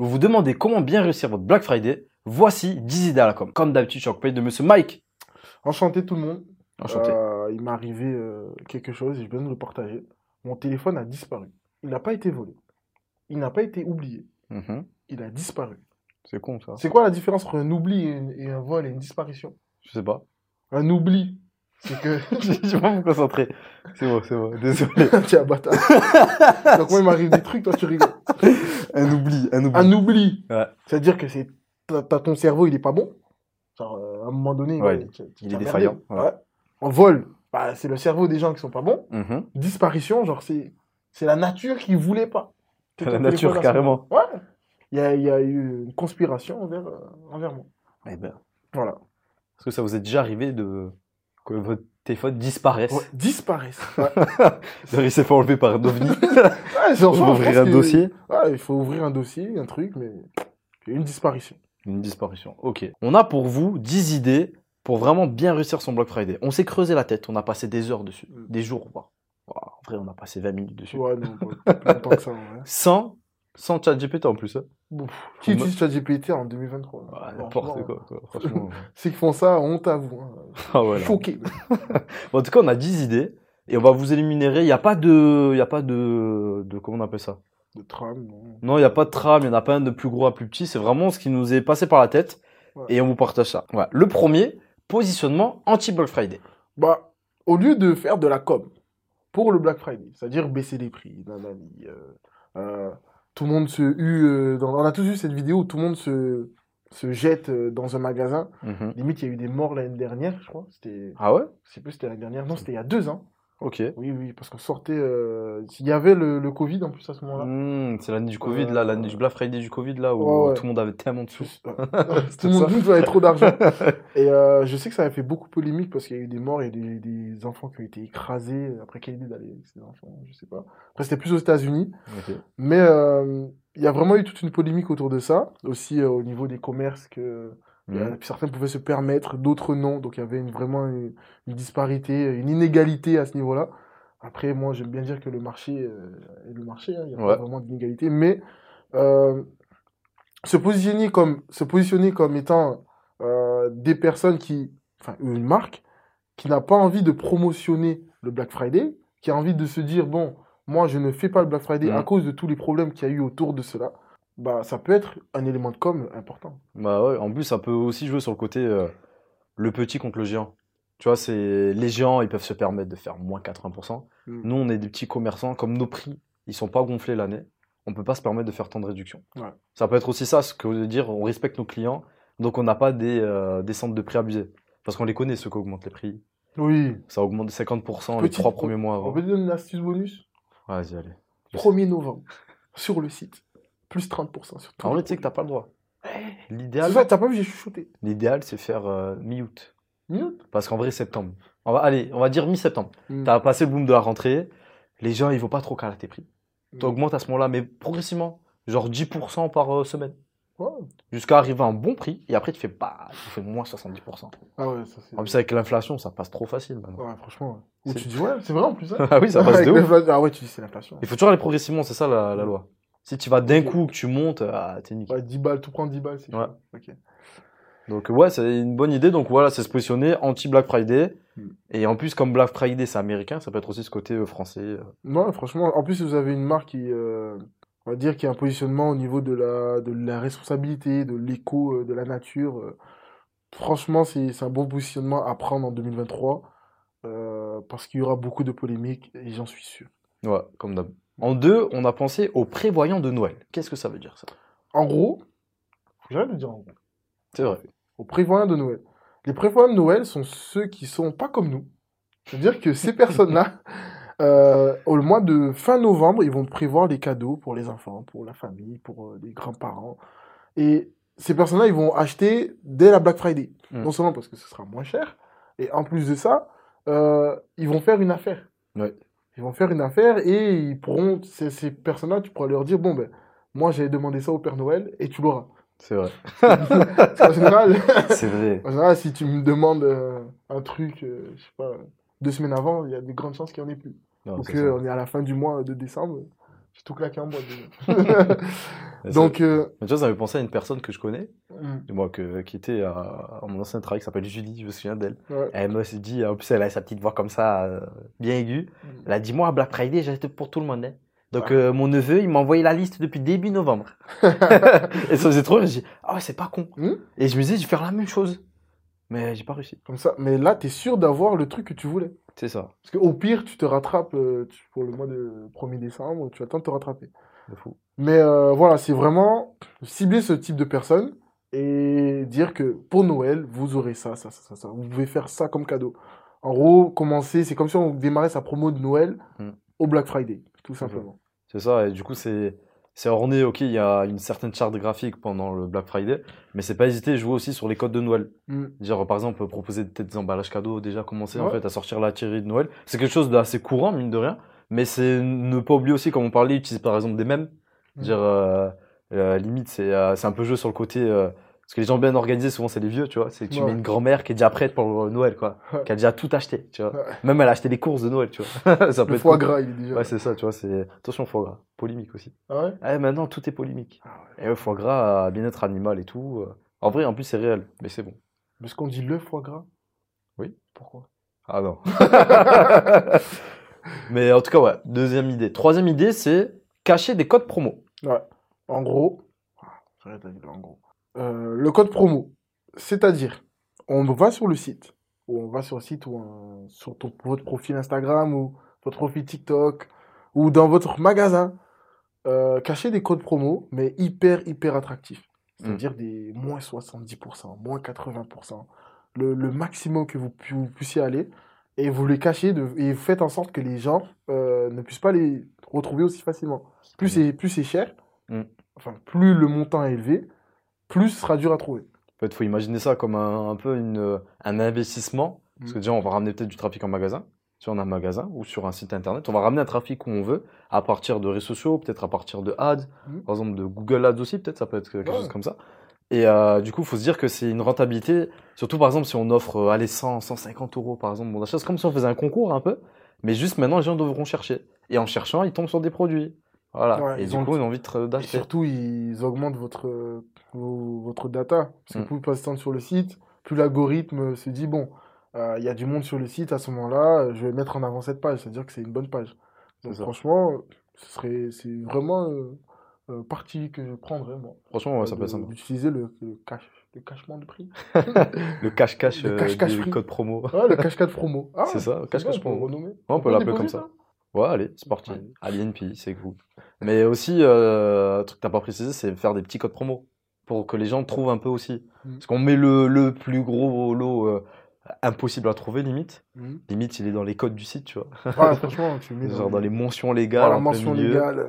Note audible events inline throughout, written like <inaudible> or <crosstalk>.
Vous vous demandez comment bien réussir votre Black Friday Voici 10 idées à la com. Comme d'habitude, je suis accompagné de monsieur Mike. Enchanté tout le monde. Enchanté. Euh, il m'est arrivé euh, quelque chose et je viens de le partager. Mon téléphone a disparu. Il n'a pas été volé. Il n'a pas été oublié. Mhm. Il a disparu. C'est con ça. C'est quoi la différence entre un oubli et, une- et un vol et une disparition? Je sais pas. Un oubli, c'est que... <laughs> je vais pas me concentrer. C'est bon, c'est bon. Désolé. <laughs> Tiens, bâtard. <laughs> Donc moi, il m'arrive des trucs, toi, tu rigoles. Un oubli, un oubli. Un oubli, Ouais. c'est-à-dire que c'est ton cerveau, il est pas bon. Genre, euh, à un moment donné, Ouais, ouais, tu- tu- il est défaillant, ouais. En vol, bah, c'est le cerveau des gens qui sont pas bons. Mhm. Disparition, genre, c'est c'est la nature qui voulait pas. <laughs> La nature, carrément. Ouais. Il y a, il y a eu une conspiration envers, euh, envers moi. Eh ben, Voilà. est-ce que ça vous est déjà arrivé de que votre téléphone disparaisse Ouais, disparaissent. <laughs> Ouais. D'ailleurs, il s'est fait enlever par un ovni. <laughs> Ouais, genre, je ouvrir un dossier. Ouais, il faut ouvrir un dossier, un truc, mais une disparition. Une disparition. Ok. On a pour vous 10 idées pour vraiment bien réussir son Black Friday. On s'est creusé la tête. On a passé des heures dessus. Mm. Des jours. voire. Ouah, En vrai, on a passé 20 minutes dessus. Ouais, non, pas plus longtemps que ça. Ouais. Sans, sans chat GPT en plus. hein. Qui utilise ChatGPT en 2023 Ouais, hein N'importe Franchement, quoi. quoi. Franchement. <laughs> Ceux qui font ça, honte à vous. hein. <laughs> ah. Choqué. Bon, <laughs> en tout cas, on a 10 idées. Et on va vous éliminer. Il n'y a pas de. Y a pas de. de comment on appelle ça? De tram, non. Non, il n'y a pas de trame, il n'y en a pas un de plus gros à plus petit. C'est vraiment ce qui nous est passé par la tête. Ouais. Et on vous partage ça. Voilà. Le premier, positionnement anti-Black Friday. Bah, au lieu de faire de la com pour le Black Friday, c'est-à-dire baisser les prix, nanani, euh, euh, tout le monde se dans- on a tous vu cette vidéo où tout le monde se, se jette euh, dans un magasin. Mhm. Limite, il y a eu des morts l'année dernière, je crois. C'était, Ah ouais? je sais plus, si c'était l'année dernière. Non, c'était il y a deux ans. Ok. Oui, oui, parce qu'on sortait. euh, Il y avait le, le Covid en plus à ce moment-là. Hmm, c'est l'année du Covid, Euh, là, l'année du Black Friday du Covid, là, où Ouais, ouais. tout le monde avait tellement de sous. <laughs> <laughs> Tout le monde monde avait trop d'argent. <laughs> Et euh, je sais que ça a fait beaucoup polémique parce qu'il y a eu des morts, a des, des enfants qui ont été écrasés. Après, quelle idée d'aller avec ces enfants Je sais pas. Après, c'était plus aux États-Unis. Ok. Mais euh, il y a vraiment eu toute une polémique autour de ça. Aussi euh, au niveau des commerces que Mhm. certains pouvaient se permettre, d'autres non. Donc il y avait une- vraiment une, une disparité, une inégalité à ce niveau-là. Après, moi, j'aime bien dire que le marché euh, est le marché. hein. Il n'y a Ouais. pas vraiment d'inégalité. Mais euh, se positionner comme, se positionner comme étant euh, des personnes qui, enfin, une marque qui n'a pas envie de promotionner le Black Friday, qui a envie de se dire, bon, moi, je ne fais pas le Black Friday Mhm. à cause de tous les problèmes qu'il y a eu autour de cela, bah, ça peut être un élément de com important. Bah ouais, en plus, ça peut aussi jouer sur le côté euh, le petit contre le géant. Tu vois, c'est les géants, ils peuvent se permettre de faire moins 80%. Mm. Nous, on est des petits commerçants, comme nos prix, ils sont pas gonflés l'année, on peut pas se permettre de faire tant de réductions. Ouais. Ça peut être aussi ça, ce que veut dire, on respecte nos clients, donc on n'a pas des, euh, des centres de prix abusés. Parce qu'on les connaît, ceux qui augmentent les prix. Oui. Ça augmente de 50% les trois premiers mois On avant. peut te donner une astuce bonus Vas-y, allez. 1er novembre, sur le site, plus 30% sur tout. En vrai, tu sais que t'as pas le droit. L'idéal, t'as pas vu, j'ai chuchoté. l'idéal, c'est faire euh, mi-août. Minute Parce qu'en vrai, septembre. On va, allez, on va dire mi-septembre. Mm. T'as passé le boom de la rentrée, les gens, ils vont pas trop caler tes prix. Mm. T'augmentes à ce moment-là, mais progressivement. Genre 10% par euh, semaine. Jusqu'à arriver à un bon prix, et après, tu fais, bah, tu fais moins 70%. Ah ouais, ça c'est. En plus, avec l'inflation, ça passe trop facile maintenant. Ouais, franchement. ouais. Ou tu dis, ouais, c'est vrai en plus. hein. <laughs> ah oui, ça <laughs> passe de ouf. Ah ouais, tu dis, c'est l'inflation. Il faut toujours aller progressivement, c'est ça la, la loi. Si tu vas d'un coup, que tu montes, ah, t'es niqué. Ouais, 10 balles, tout prendre 10 balles, c'est Ouais. chaud. Ok. Donc ouais, c'est une bonne idée. Donc voilà, c'est se positionner anti-Black Friday. Mm. Et en plus, comme Black Friday, c'est américain, ça peut être aussi ce côté euh, français. euh. Non, franchement, en plus, si vous avez une marque qui, euh, on va dire, qui a un positionnement au niveau de la, de la responsabilité, de l'éco, de la nature, franchement, c'est c'est un bon positionnement à prendre en 2023 euh, parce qu'il y aura beaucoup de polémiques et j'en suis sûr. Ouais, comme d'hab. En deux, on a pensé aux prévoyants de Noël. Qu'est-ce que ça veut dire ça? En gros, faut j'arrête de dire en gros. C'est vrai. aux prévoyants de Noël. Les prévoyants de Noël sont ceux qui sont pas comme nous. C'est-à-dire que ces personnes-là, <laughs> euh, au mois de fin novembre, ils vont prévoir des cadeaux pour les enfants, pour la famille, pour euh, les grands-parents. Et ces personnes-là, ils vont acheter dès la Black Friday. Mm. Non seulement parce que ce sera moins cher, et en plus de ça, euh, ils vont faire une affaire. Ouais. Ils vont faire une affaire et ils pourront, ces, ces personnes-là, tu pourras leur dire, bon ben, moi j'avais demandé ça au Père Noël et tu l'auras. C'est vrai. <laughs> Qu'en général, <laughs> c'est vrai. en général, si tu me demandes euh, un truc, euh, je sais pas, deux semaines avant, il y a de grandes chances qu'il n'y en ait plus. Non, c'est ça. qu'on est à la fin du mois de décembre, J'ai tout claqué en boîte. <laughs> Donc, euh, tu vois, ça me fait penser à une personne que je connais, mm, moi, que, qui était à, à mon ancien travail, qui s'appelle Julie, je me souviens d'elle. ouais. Elle m'a dit, en plus, elle a sa petite voix comme ça, euh, bien aiguë. Elle a dit, moi, à Black Friday, j'achète pour tout le monde. hein. Donc, euh, mon neveu, il m'a envoyé la liste depuis début novembre. <laughs> et ça faisait trop rire. J'ai dit, ah ouais, c'est pas con. Hmm Et je me disais, je vais faire la même chose. Mais j'ai pas réussi. Comme ça. Mais là, tu es sûr d'avoir le truc que tu voulais. C'est ça. Parce qu'au pire, tu te rattrapes euh, tu- pour le mois de 1er décembre, tu attends de te rattraper. De fou. Mais euh, voilà, c'est vraiment cibler ce type de personnes et dire que pour Noël, vous aurez ça, ça, ça, ça, ça. Vous pouvez faire ça comme cadeau. En gros, commencer, c'est comme si on démarrait sa promo de Noël Mm. au Black Friday, tout simplement. C'est ça. Et du coup, c'est. C'est orné, ok, il y a une certaine charte graphique pendant le Black Friday, mais c'est pas hésiter à jouer aussi sur les codes de Noël. Mm. Dire, par exemple, proposer peut-être des emballages cadeaux, déjà commencer en fait à sortir la tirée de Noël. C'est quelque chose d'assez courant, mine de rien, mais c'est ne pas oublier aussi, comme on parlait, utiliser par exemple des mèmes. Mm. Dire, euh, euh, limite, c'est euh, c'est un peu jouer sur le côté. Parce que les gens bien organisés, souvent, c'est les vieux, tu vois. C'est que tu Ouais. mets une grand-mère qui est déjà prête pour Noël, quoi. Qui a déjà tout acheté, tu vois. Même elle a acheté les courses de Noël, tu vois. <laughs> ça peut Le être foie cool. gras, il est déjà. Ouais, c'est ça, tu vois. c'est Attention, foie gras. Polémique aussi. Ah ouais? Ah, maintenant, tout est polémique. Ah ouais. Et le foie gras, bien-être animal et tout. euh. En vrai, en plus, c'est réel, mais c'est bon. Est-ce qu'on dit le foie gras? Oui. Pourquoi? Ah non. <laughs> mais en tout cas, ouais. Deuxième idée. Troisième idée, c'est cacher des codes promo. Ouais. En gros, ah, en gros. Euh, le code promo, c'est-à-dire, on va sur le site, ou on va sur le site ou sur ton- votre profil Instagram ou votre profil TikTok ou dans votre magasin, euh, cacher des codes promo, mais hyper, hyper attractifs. C'est-à-dire des moins 70%, moins 80%, le, le maximum que vous, pu- vous puissiez aller, et vous les cachez de, et vous faites en sorte que les gens euh, ne puissent pas les retrouver aussi facilement. Plus c'est plus c'est cher, Mm. enfin plus le montant est élevé, plus ce sera dur à trouver. En fait, faut imaginer ça comme un, un peu une, un investissement. Parce que Mm. déjà, on va ramener peut-être du trafic en magasin, si on a un magasin, ou sur un site internet. On va ramener un trafic où on veut, à partir de réseaux sociaux, peut-être à partir de ads, Mm. par exemple de Google Ads aussi, peut-être, ça peut être quelque Ouais. chose comme ça. Et euh, du coup, il faut se dire que c'est une rentabilité, surtout par exemple si on offre, euh, allez, 100, 150 euros par exemple, bon c'est comme si on faisait un concours un peu, mais juste maintenant, les gens devront chercher. Et en cherchant, ils tombent sur des produits. Voilà. Ouais, et ils du ont coup, ils ont envie d'acheter. surtout, ils augmentent votre, vos- votre data. Parce que Mm. plus vous passez de temps sur le site, plus l'algorithme se dit, bon, euh, il y a du monde sur le site, à ce moment-là, euh, je vais mettre en avant cette page. C'est-à-dire que c'est une bonne page. Donc franchement, euh, ce serait, c'est vraiment euh, euh, parti que je prendrais, moi. Franchement, ouais, ça Euh, peut être sympa. D'utiliser le, le cash, le cachement de prix. <laughs> <laughs> Le euh, cache-cache du code promo. <laughs> Ah, le cash 4 promo. Ah, C'est ça, on peut promo. Ouais, on peut l'appeler comme ça. Ouais, allez, c'est parti. Allez. Alien P, c'est cool. Mais aussi, euh, un truc que t'as pas précisé, c'est faire des petits codes promo pour que les gens trouvent un peu aussi. Mm. Parce qu'on met le, le plus gros lot euh, impossible à trouver, limite. Mhm. Limite, il est dans les codes du site, tu vois. Ouais, <laughs> franchement, tu mets Genre dans les mentions légales. Plein mention légale. euh,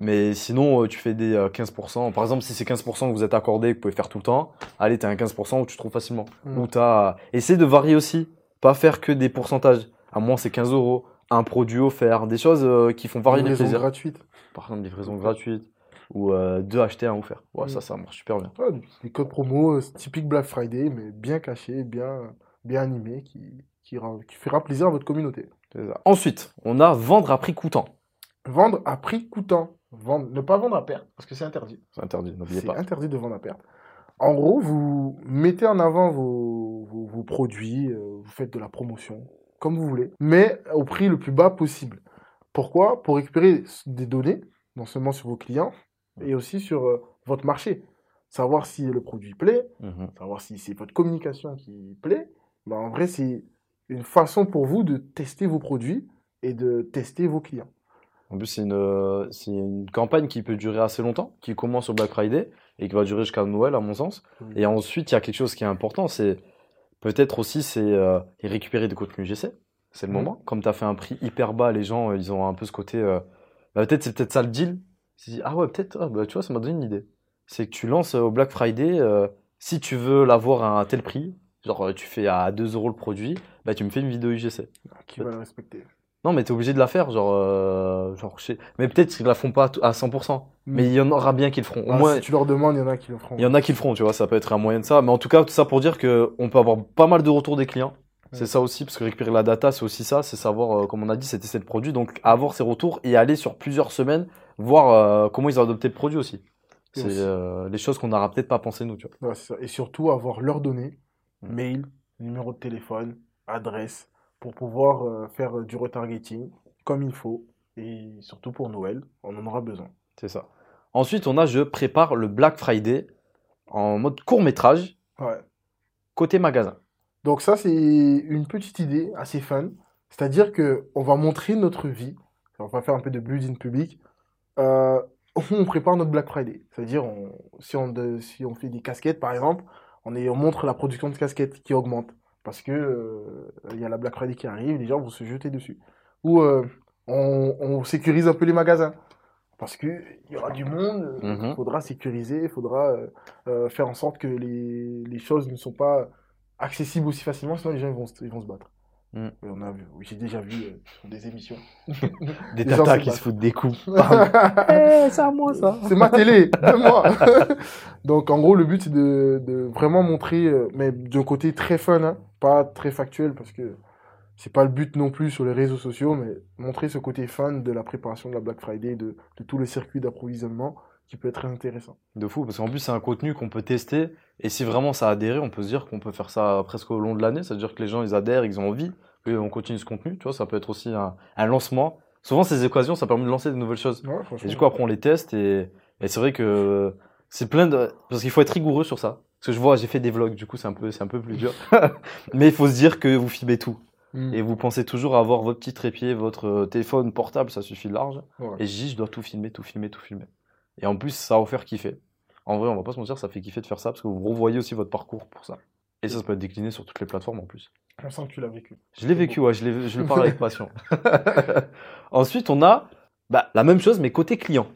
Mais sinon, euh, tu fais des euh, 15%. Par exemple, si c'est 15% que vous êtes accordé, que vous pouvez faire tout le temps, allez, t'as un 15% où tu trouves facilement. Mm. Ou t'as. Essaye de varier aussi. Pas faire que des pourcentages. À moins, c'est 15 euros. Un produit offert. Des choses euh, qui font varier les plaisirs. gratuite. Par exemple, livraison gratuite. Ou euh, deux achetés, un offert. Ouais, Mm. ça, ça marche super bien. Ouais, des codes promo euh, typiques Black Friday, mais bien cachés, bien, bien animés, qui, qui, qui fera plaisir à votre communauté. C'est. Ensuite, on a vendre à prix coûtant. Vendre à prix coûtant. Vendre, ne pas vendre à perte, parce que c'est interdit. C'est interdit, n'oubliez C'est pas. interdit de vendre à perte. En gros, vous mettez en avant vos, vos, vos produits, euh, vous faites de la promotion, comme vous voulez, mais au prix le plus bas possible. Pourquoi? Pour récupérer des données, non seulement sur vos clients, et aussi sur euh, votre marché. Savoir si le produit plaît, Mhm. savoir si c'est votre communication qui plaît. Ben, en vrai, c'est une façon pour vous de tester vos produits et de tester vos clients. En plus, c'est une, euh, c'est une campagne qui peut durer assez longtemps, qui commence au Black Friday et qui va durer jusqu'à Noël, à mon sens. Et ensuite, il y a quelque chose qui est important, c'est peut-être aussi c'est euh, récupérer des contenus GC. C'est le Mhm. moment. Comme tu as fait un prix hyper bas, les gens, ils ont un peu ce côté. euh, bah, peut-être c'est peut-être ça le deal. Se disent, ah ouais, peut-être, ah, bah, tu vois, ça m'a donné une idée. C'est que tu lances euh, au Black Friday, euh, si tu veux l'avoir à un tel prix, genre euh, tu fais à 2 euros le produit, bah tu me fais une vidéo UGC. Qui va le respecter Non, mais t'es obligé de la faire, genre, euh, genre je sais- mais peut-être qu'ils la font pas à tout- à 100%, mais Mm. il y en aura bien qui le feront. Au Ah, moins, Si tu leur demandes, il y en a qui le feront. il y en a qui le feront, tu vois, ça peut être un moyen de ça. Mais en tout cas, tout ça pour dire que on peut avoir pas mal de retours des clients. C'est ça aussi, parce que récupérer la data, c'est aussi ça, c'est savoir, euh, comme on a dit, c'est tester le produit. Donc, avoir ces retours et aller sur plusieurs semaines, voir euh, comment ils ont adopté le produit aussi. C'est euh, les choses qu'on n'aura peut-être pas pensé nous, tu vois. Ouais, c'est ça. Et surtout avoir leurs données, Mm. mail, numéro de téléphone, adresse, pour pouvoir euh, faire du retargeting comme il faut. Et surtout pour Noël, on en aura besoin. C'est ça. Ensuite, on a je prépare le Black Friday en mode court métrage Ouais. côté magasin. Donc ça, c'est une petite idée assez fun. C'est-à-dire que on va montrer notre vie. On va faire un peu de building public. Euh, on prépare notre Black Friday. C'est-à-dire, on- si, on, de- si on fait des casquettes, par exemple, on, est, on montre la production de casquettes qui augmente. Parce que euh, y a la Black Friday qui arrive, les gens vont se jeter dessus. Ou euh, on, on sécurise un peu les magasins. Parce qu'il y aura du monde, il Mhm. faudra sécuriser, il faudra faire en sorte que les, les choses ne sont pas accessibles aussi facilement, sinon les gens ils vont, se- ils vont se battre. Mm. On a vu, j'ai déjà vu euh, sur des émissions. <laughs> Des tatas qui se foutent des coups. <laughs> Eh, c'est à moi ça. C'est ma télé, de moi. <laughs> Donc en gros, le but c'est de, de vraiment montrer, euh, mais d'un côté très fun, hein, pas très factuel parce que c'est pas le but non plus sur les réseaux sociaux, mais montrer ce côté fun de la préparation de la Black Friday, de, de tout le circuit d'approvisionnement qui peut être très intéressant. De fou, parce qu'en plus, c'est un contenu qu'on peut tester. Et si vraiment ça a adhéré, on peut se dire qu'on peut faire ça presque au long de l'année. C'est-à-dire que les gens, ils adhèrent, ils ont envie, et on continue ce contenu. Tu vois, ça peut être aussi un, un lancement. Souvent, ces occasions, ça permet de lancer de nouvelles choses. Ouais, Et du coup, après, on les teste. Et, et c'est vrai que c'est plein de. Parce qu'il faut être rigoureux sur ça. Parce que je vois, j'ai fait des vlogs, du coup, c'est un peu, c'est un peu plus dur. <laughs> Mais il faut se dire que vous filmez tout. Mm. Et vous pensez toujours à avoir votre petit trépied, votre euh, téléphone portable, ça suffit large. Ouais. Et je dis, je dois tout filmer, tout filmer, tout filmer. Et en plus, ça va vous faire kiffer. En vrai, on va pas se mentir, ça fait kiffer de faire ça parce que vous revoyez aussi votre parcours pour ça. Et ça, ça peut être décliné sur toutes les plateformes en plus. On sent que tu l'as vécu. Je l'ai vécu, ouais, je, l'ai- je le parle avec <laughs> passion. <laughs> Ensuite, on a bah, la même chose, mais côté client.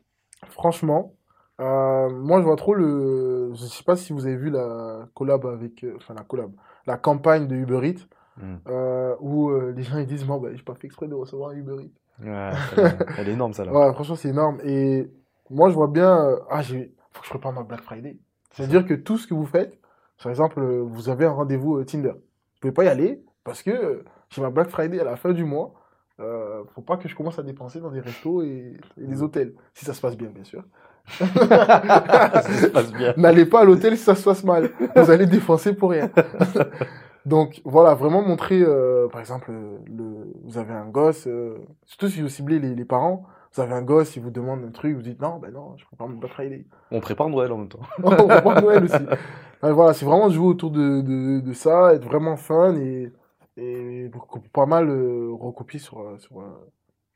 Franchement, euh, moi je vois trop le. Je sais pas si vous avez vu la collab avec. euh, Enfin, la collab. La campagne de Uber Eats Mm. euh, où euh, les gens ils disent Moi, bah, j'ai pas fait exprès de recevoir un Uber Eats. Ouais, elle, est énorme, ça là. <laughs> Ouais, franchement, c'est énorme. Et moi je vois bien. ah, j'ai. Faut que je prépare ma Black Friday. C'est-à-dire que tout ce que vous faites, par exemple, euh, vous avez un rendez-vous euh, Tinder. Vous pouvez pas y aller parce que euh, j'ai ma Black Friday à la fin du mois. Euh, faut pas que je commence à dépenser dans des restos et, et des hôtels. Si ça se passe bien, bien sûr. <laughs> ça se passe bien. N'allez pas à l'hôtel si ça se passe mal. Vous allez défoncer pour rien. <laughs> Donc voilà, vraiment montrer, euh, par exemple, le, vous avez un gosse, euh, surtout si vous ciblez les, les parents, vous avez un gosse, il vous demande un truc, vous dites non, ben non, je prépare mon Black Friday. On prépare Noël en même temps. <laughs> On prépare Noël aussi. Voilà, c'est vraiment jouer autour de, de, de ça, être vraiment fun et, et pas mal euh, recopier sur, euh, sur, euh,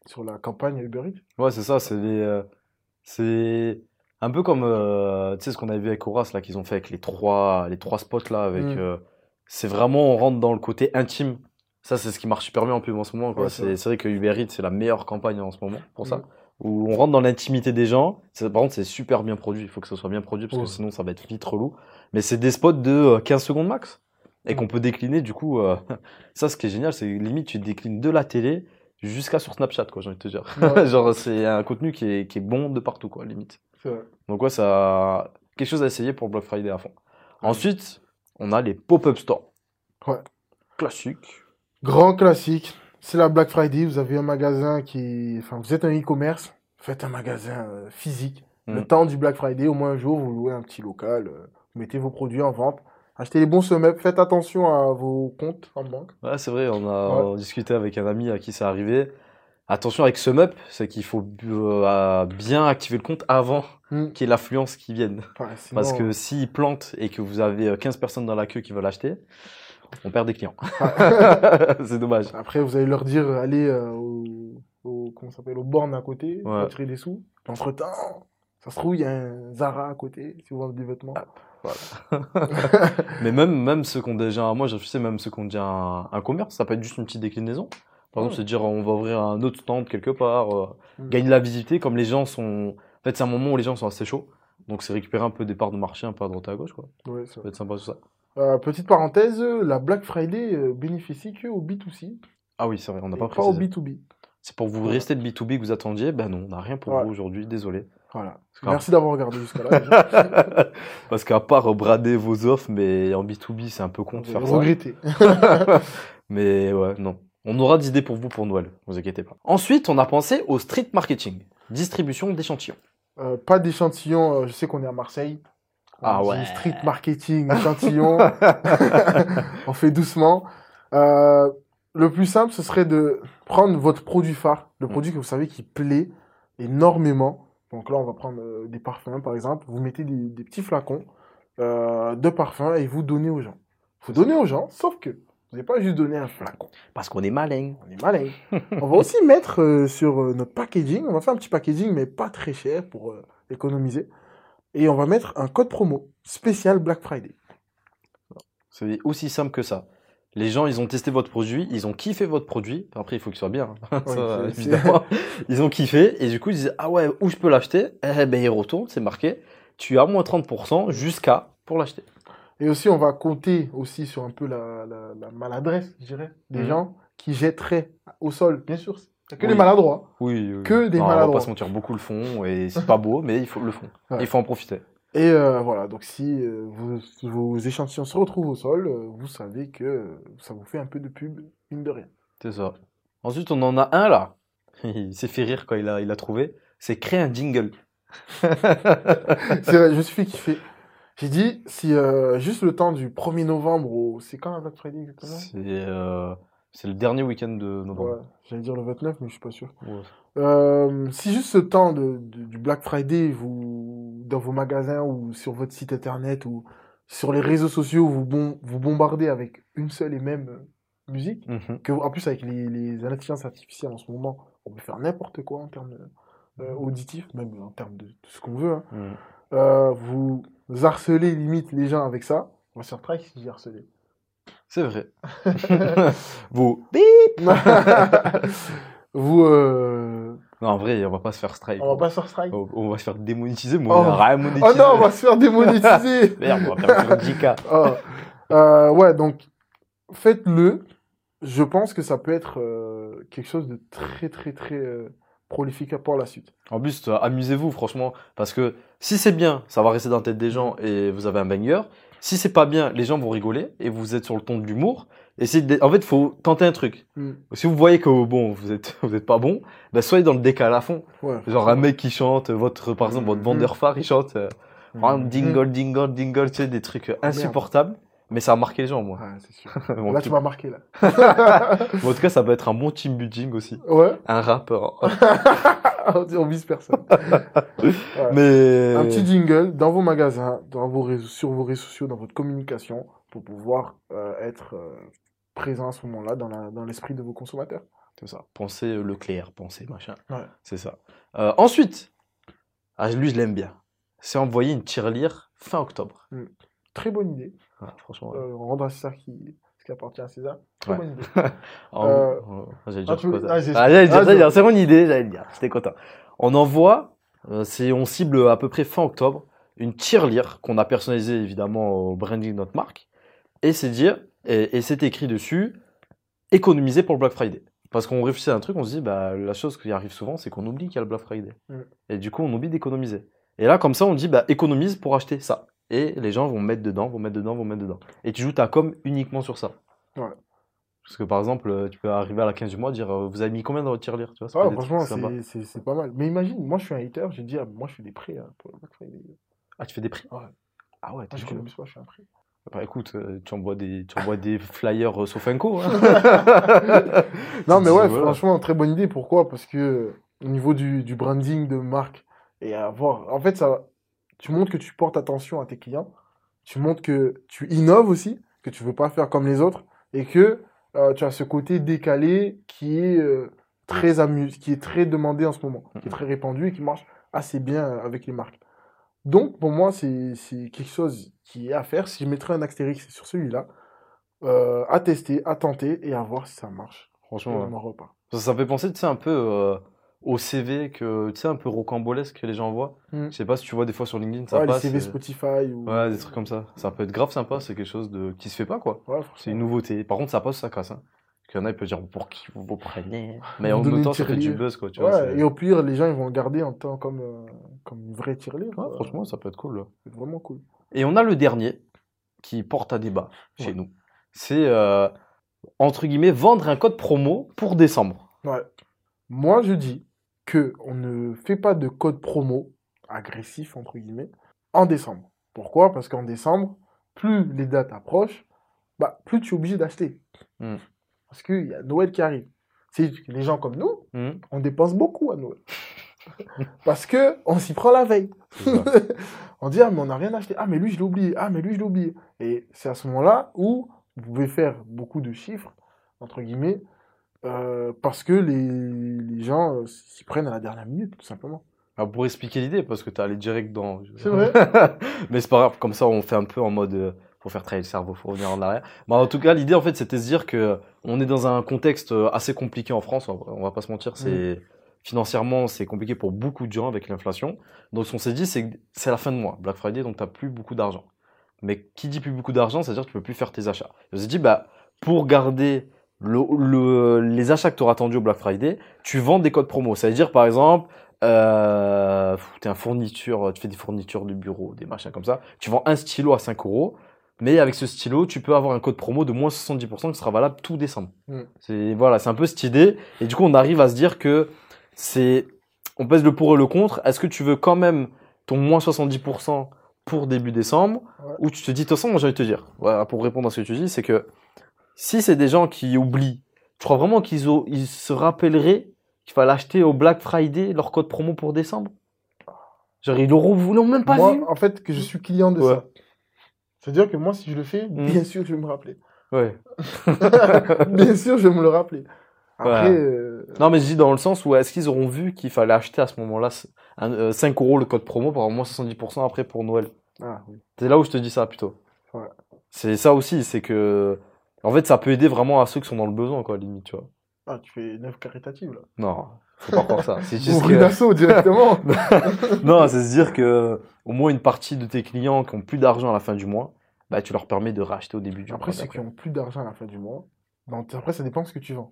sur la campagne Uber Eats. Ouais, c'est ça, c'est euh, un peu comme euh, tu sais ce qu'on avait vu avec Horace là qu'ils ont fait avec les trois les trois spots là avec Mm. c'est vraiment on rentre dans le côté intime. Ça c'est ce qui marche super bien en pub en ce moment. Ouais, c'est vrai que Uber Eats c'est la meilleure campagne en ce moment pour ça Mm. où on rentre dans l'intimité des gens. Par contre, c'est super bien produit, il faut que ce soit bien produit parce Ouais. que sinon ça va être vite relou. Mais c'est des spots de euh, 15 secondes max et Mm. qu'on peut décliner du coup euh, <laughs> ça ce qui est génial, c'est limite tu déclines de la télé jusqu'à sur Snapchat quoi, j'ai envie de te dire. Ouais. <laughs> Genre, c'est un contenu qui est, qui est bon de partout, quoi, limite. Vrai. Donc, ouais, ça. Quelque chose à essayer pour Black Friday à fond. Ensuite, on a les pop-up stores. Ouais. Classique. Grand classique, c'est la Black Friday. Vous avez un magasin qui. Enfin, vous êtes un e-commerce, faites un magasin euh, physique. Le Mm. temps du Black Friday, au moins un jour, vous louez un petit local, euh, vous mettez vos produits en vente. Achetez les bons sum-up, faites attention à vos comptes en banque. Ouais, c'est vrai, on a Ouais. discuté avec un ami à qui c'est arrivé. Attention avec SumUp, c'est qu'il faut euh, bien activer le compte avant Mm. qu'il y ait l'affluence qui vienne. Enfin, Parce que s'il plante et que vous avez euh, 15 personnes dans la queue qui veulent acheter, on perd des clients. <laughs> c'est dommage. Après, vous allez leur dire, allez euh, au, au, comment s'appelle, aux bornes à côté, Ouais. retirer des sous. Entre-temps, ça se trouve, il y a un Zara à côté, si vous vendez des vêtements. <laughs> Mais même, même ceux qui ont déjà, moi je sais, même ceux qui ont déjà un, un commerce, ça peut être juste une petite déclinaison. Par exemple, Ouais. se dire on va ouvrir un autre stand quelque part, euh, Mm. gagner de la visibilité, comme les gens sont. En fait, c'est un moment où les gens sont assez chauds. Donc, c'est récupérer un peu des parts de marché, un peu à droite et à gauche, quoi. Ouais, Ça ça. peut être sympa tout ça. Euh, petite parenthèse, la Black Friday euh, bénéficie que au B2C, Ah oui, c'est vrai, on n'a pas pas au précisé. B2B. C'est pour vous rester de B2B que vous attendiez? Ben non, on n'a rien pour vous aujourd'hui, désolé. Voilà. Merci d'avoir regardé jusqu'à là. <laughs> Parce qu'à part brader vos offres, mais en B2B, c'est un peu con de faire allez ça. regretter. <laughs> Mais ouais, non. On aura d'idées pour vous pour Noël, vous inquiétez pas. Ensuite, on a pensé au street marketing. distribution d'échantillons. Euh, pas d'échantillons, euh, je sais qu'on est à Marseille. Ah ouais. Street marketing, échantillons. <laughs> <laughs> on fait doucement. Euh, le plus simple, ce serait de prendre votre produit phare, le Mm. produit que vous savez qui plaît énormément. Donc là, on va prendre euh, des parfums, par exemple. Vous mettez des, des petits flacons euh, de parfums et vous donnez aux gens. Vous donnez aux gens, sauf que vous n'allez pas juste donner un flacon. Parce qu'on est malin. On est malin. on va aussi mettre sur notre packaging, on va faire un petit packaging, mais pas très cher pour économiser. Et on va mettre un code promo spécial Black Friday. C'est aussi simple que ça. Les gens, ils ont testé votre produit, ils ont kiffé votre produit. Après, il faut qu'il soit bien. hein. <laughs> Ça, évidemment. Ils ont kiffé et du coup, ils disent Ah ouais, où je peux l'acheter? Eh ben, ils retournent, c'est marqué. Tu as moins 30% jusqu'à pour l'acheter. Et aussi, on va compter aussi sur un peu la, la- la maladresse, je dirais, des Mhm. gens qui jetteraient au sol. Bien sûr, que Oui. les maladroits. Oui, oui. Que des Non, On va maladroits. pas se mentir, beaucoup le font et c'est pas beau, mais il faut le font. Ouais. Il faut en profiter. Et euh, voilà, donc si euh, vos, vos échantillons se retrouvent au sol, euh, vous savez que ça vous fait un peu de pub, mine de rien. C'est ça. Ensuite, on en a un là. <laughs> Il s'est fait rire quand il a, il a trouvé. C'est créer un jingle. <laughs> C'est vrai, je me suis fait kiffer. J'ai dit, si juste le temps du 1er novembre, au... c'est quand la Black Friday exactement? C'est c'est le dernier week-end de Ouais, novembre. j'allais dire le 29, mais je suis pas sûr. Ouais. Euh, si juste ce temps de, de- du Black Friday, vous, dans vos magasins ou sur votre site internet ou sur les réseaux sociaux, vous, bon, vous bombardez avec une seule et même euh, musique, Mhm. que, en plus avec les, les intelligences artificielles en ce moment, on peut faire n'importe quoi en termes euh, auditifs, même en termes de, de ce qu'on veut. hein. Mhm. Euh, vous harcelez limite les gens avec ça. On va se faire si j'ai harcelé. C'est vrai. <laughs> Vous. <laughs> vous, euh, Non, en vrai, on va pas se faire strike. on va pas se faire strike. On, on va se faire démonétiser, moi, Oh. on rien monétisé. Oh non, on va se faire démonétiser. <laughs> Merde, on va faire un 10K. Oh. Euh, ouais, donc faites-le. Je pense que ça peut être euh, quelque chose de très, très, très prolifique pour la suite. En plus, amusez-vous, franchement. Parce que si c'est bien, ça va rester dans la tête des gens et vous avez un banger. Si c'est pas bien, les gens vont rigoler et vous êtes sur le ton de l'humour. Et de- En fait, faut tenter un truc. Mm. Si vous voyez que bon, vous êtes, <laughs> vous êtes pas bon, bah, soyez dans le décal à fond. Ouais. Genre un mec qui chante, votre, par exemple, votre Mhm. vendeur phare, il chante euh, Mhm. dingle, dingle, dingle, tu sais, des trucs insupportables. Mais ça a marqué les gens, moi. Ouais, c'est sûr. <laughs> Bon, Là, tu m'as marqué, là. <laughs> bon, en tout cas, ça peut être un bon team building aussi. Ouais. Un rappeur. <laughs> on vise personne. Ouais. Mais. Un petit jingle dans vos magasins, dans vos réseaux, sur vos réseaux sociaux, dans votre communication, pour pouvoir euh, être euh, présent à ce moment-là dans la- dans l'esprit de vos consommateurs. C'est ça. Pensez euh, Leclerc, pensez machin. Ouais. C'est ça. Euh, ensuite, ah, lui, je l'aime bien. C'est envoyer une tirelire fin octobre. Très bonne idée. Franchement. ouais. Euh, rendre à César qui, ce qui appartient à César. Très bonne idée. <laughs> Euh, j'allais ah, dire, ah, Ah, ah, c'est mon idée, j'allais le dire. J'étais content. On envoie, euh, c'est, on cible à peu près fin octobre, une tirelire qu'on a personnalisée évidemment au branding de notre marque. Et c'est dire, et, et c'est écrit dessus, économiser pour le Black Friday. Parce qu'on réfléchit à un truc, on se dit, bah, la chose qui arrive souvent, c'est qu'on oublie qu'il y a le Black Friday. Mm. Et du coup, on oublie d'économiser. Et là, comme ça, on dit, bah, économise pour acheter ça. Et les gens vont mettre dedans, vont mettre dedans, vont mettre dedans. Et tu joues ta com uniquement sur ça. Ouais. Parce que par exemple, euh, tu peux arriver à la 15 du mois, dire, euh, vous avez mis combien dans votre tirelire tu vois, Ah, franchement, c'est- pas mal. Mais imagine, moi je suis un hater, j'ai dit, ah, moi je fais des prix hein, pour. Ah, tu fais des prix Ouais. Ah ouais, Moi, tu je pas, je fais un prix. Bah écoute, euh, tu envoies des, tu envoies des flyers euh, Sofinco. Hein. <laughs> Non, mais dis, ouais, <laughs> voilà. franchement, très bonne idée. Pourquoi? Parce que euh, au niveau du, du branding de marque, et avoir. En fait, ça, tu montres que tu portes attention à tes clients, tu montres que tu innoves aussi, que tu veux pas faire comme les autres, et que euh, tu as ce côté décalé qui est euh, très amuse, qui est très demandé en ce moment, qui est très répandu et qui marche assez bien euh, avec les marques. Donc, pour moi, c'est quelque chose qui est à faire. Si je mettrais un astérix, sur celui-là. Euh, à tester, à tenter et à voir si ça marche. Franchement, Et ouais. on en repart. ça, ça me fait penser, tu sais, un peu au CV, que, tu sais, un peu rocambolesque que les gens envoient. Mm. Je sais pas si tu vois des fois sur LinkedIn, ça Ouais, les passe. CV euh, Spotify ou... Ouais, des trucs comme ça. Ça peut être grave sympa, c'est quelque chose de qui se fait pas, quoi. Ouais, C'est une nouveauté. Par contre, ça passe, ça casse. Hein. Qu'il y en a, ils peuvent dire pour qui vous vous prenez? Mais en même temps, ça fait du buzz, quoi. Tu vois, Ouais, et au pire, les gens ils vont le garder en temps comme, euh, comme une vraie tirelire. Ouais, quoi. franchement, ça peut être cool. C'est vraiment cool. Et on a le dernier qui porte à débat chez nous. C'est, euh, entre guillemets, vendre un code promo pour décembre. Ouais. Moi, je dis que on ne fait pas de code promo agressif, entre guillemets, en décembre. Pourquoi? Parce qu'en décembre, plus les dates approchent, bah, plus tu es obligé d'acheter. Mm. Parce qu'il y a Noël qui arrive. C'est les gens comme nous, Hmm, on dépense beaucoup à Noël. <laughs> Parce que on s'y prend la veille. <laughs> on dit, ah, mais on n'a rien acheté. Ah, mais lui, je l'ai oublié. Ah, mais lui, je l'ai oublié. Et c'est à ce moment-là où vous pouvez faire beaucoup de chiffres, entre guillemets, euh, parce que les, les gens euh, s'y prennent à la dernière minute, tout simplement. Alors, pour expliquer l'idée, parce que tu allé direct dans. C'est vrai <laughs> Mais c'est pas grave, comme ça on fait un peu en mode. euh, faut faire travailler le cerveau, faut revenir en arrière. Mais en tout cas, l'idée en fait, c'était de se dire que on est dans un contexte euh, assez compliqué en France, on va, pas se mentir, c'est. Financièrement, c'est compliqué pour beaucoup de gens avec l'inflation. Donc, ce qu'on s'est dit, c'est que c'est la fin de mois, Black Friday, donc tu plus beaucoup d'argent. Mais qui dit plus beaucoup d'argent, c'est-à-dire que tu peux plus faire tes achats. Et on s'est dit, bah, pour garder le, le- les achats que tu auras attendus au Black Friday, tu vends des codes promo. Ça veut dire, par exemple, euh, tu un fourniture, tu fais des fournitures de bureau, des machins comme ça. Tu vends un stylo à 5 euros, mais avec ce stylo, tu peux avoir un code promo de moins 70% qui sera valable tout décembre. Mm. C'est voilà, c'est un peu cette idée. Et du coup, on arrive à se dire que c'est, on pèse le pour et le contre. Est-ce que tu veux quand même ton moins 70% pour début décembre, Ouais. ou tu te dis, de toute façon, moi j'ai envie de te dire, voilà, pour répondre à ce que tu dis, c'est que si c'est des gens qui oublient, tu crois vraiment qu'ils ils se rappelleraient qu'il fallait acheter au Black Friday leur code promo pour décembre? Genre, ils l'auront vous l'ont même pas moi, vu en fait, que je suis client de Ouais. ça. C'est-à-dire que moi, si je le fais, Mm. bien sûr, je vais me rappeler. Ouais. <laughs> bien sûr, je vais me le rappeler. Après, Ouais. euh, Non, mais je dis dans le sens où est-ce qu'ils auront vu qu'il fallait acheter à ce moment-là un, euh, 5 euros le code promo pour avoir moins 70% après pour Noël? Ah, oui. C'est là où je te dis ça plutôt. Ouais. C'est ça aussi, c'est que. En fait, ça peut aider vraiment à ceux qui sont dans le besoin, quoi, limite, tu vois. Ah, tu fais une œuvre caritative, là. Non, faut pas croire ça. C'est juste Ouvre une que... asso directement. <laughs> Non, c'est se dire que au moins une partie de tes clients qui ont plus d'argent à la fin du mois, bah, tu leur permets de racheter au début du Après, mois. ceux qui ont plus d'argent à la fin du mois, donc, après, ça dépend de ce que tu vends.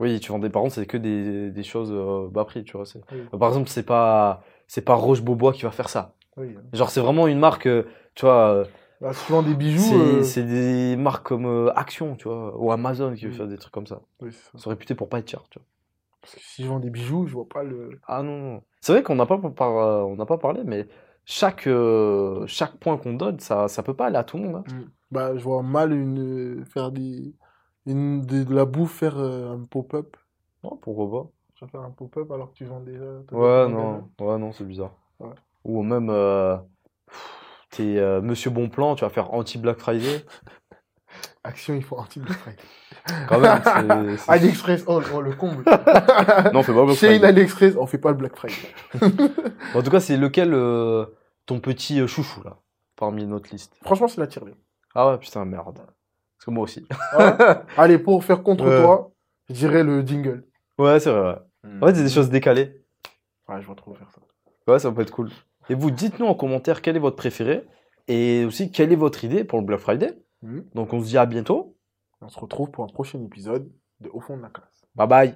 Oui, tu vends des parents, c'est que des, des choses euh, bas prix, tu vois. Oui. Par exemple, c'est pas c'est pas Roche Beaubois qui va faire ça. Oui. Genre, c'est vraiment une marque, euh, tu vois. euh, Bah, vends des bijoux, C'est euh, des marques comme euh, Action, tu vois, ou Amazon qui veut Oui. faire des trucs comme ça. oui, c'est ça. Ils sont réputés pour pas être chers, tu vois. Parce que si je vends des bijoux, je vois pas le. Ah non, non. C'est vrai qu'on n'a pas, par- euh, on pas parlé, mais chaque, euh, chaque point qu'on donne, ça, ça peut pas aller à tout le monde. hein. Bah, je vois mal une euh, faire des une de, de la bouffe faire euh, un pop-up. Non, pourquoi Tu vas faire un pop-up alors que tu vends déjà. pas Ouais, non, ouais, non, c'est bizarre. Ouais. Ou même, pff, t'es euh, Monsieur Bonplan, tu vas faire anti-Black Friday. <laughs> Action, il faut anti Black Friday. Quand même, <laughs> c'est- c'est- AliExpress, oh, oh, le comble. <laughs> Non, fais pas Black Chez Friday. AliExpress, on fait pas le Black Friday. En tout cas, c'est lequel euh, ton petit euh, chouchou, là, parmi notre liste? Franchement, c'est la tirelire. Ah ouais, putain, merde. Parce que moi aussi. Allez, pour faire contre Ouais. toi, je dirais le jingle. Ouais, c'est vrai. ouais. En fait, c'est des choses décalées. Ouais, je vais trop faire ça. Ouais, ça peut être cool. Et vous, dites-nous en commentaire quel est votre préféré et aussi quelle est votre idée pour le Black Friday. Mhm. Donc, on se dit à bientôt. On se retrouve pour un prochain épisode de Au fond de la classe. Bye bye.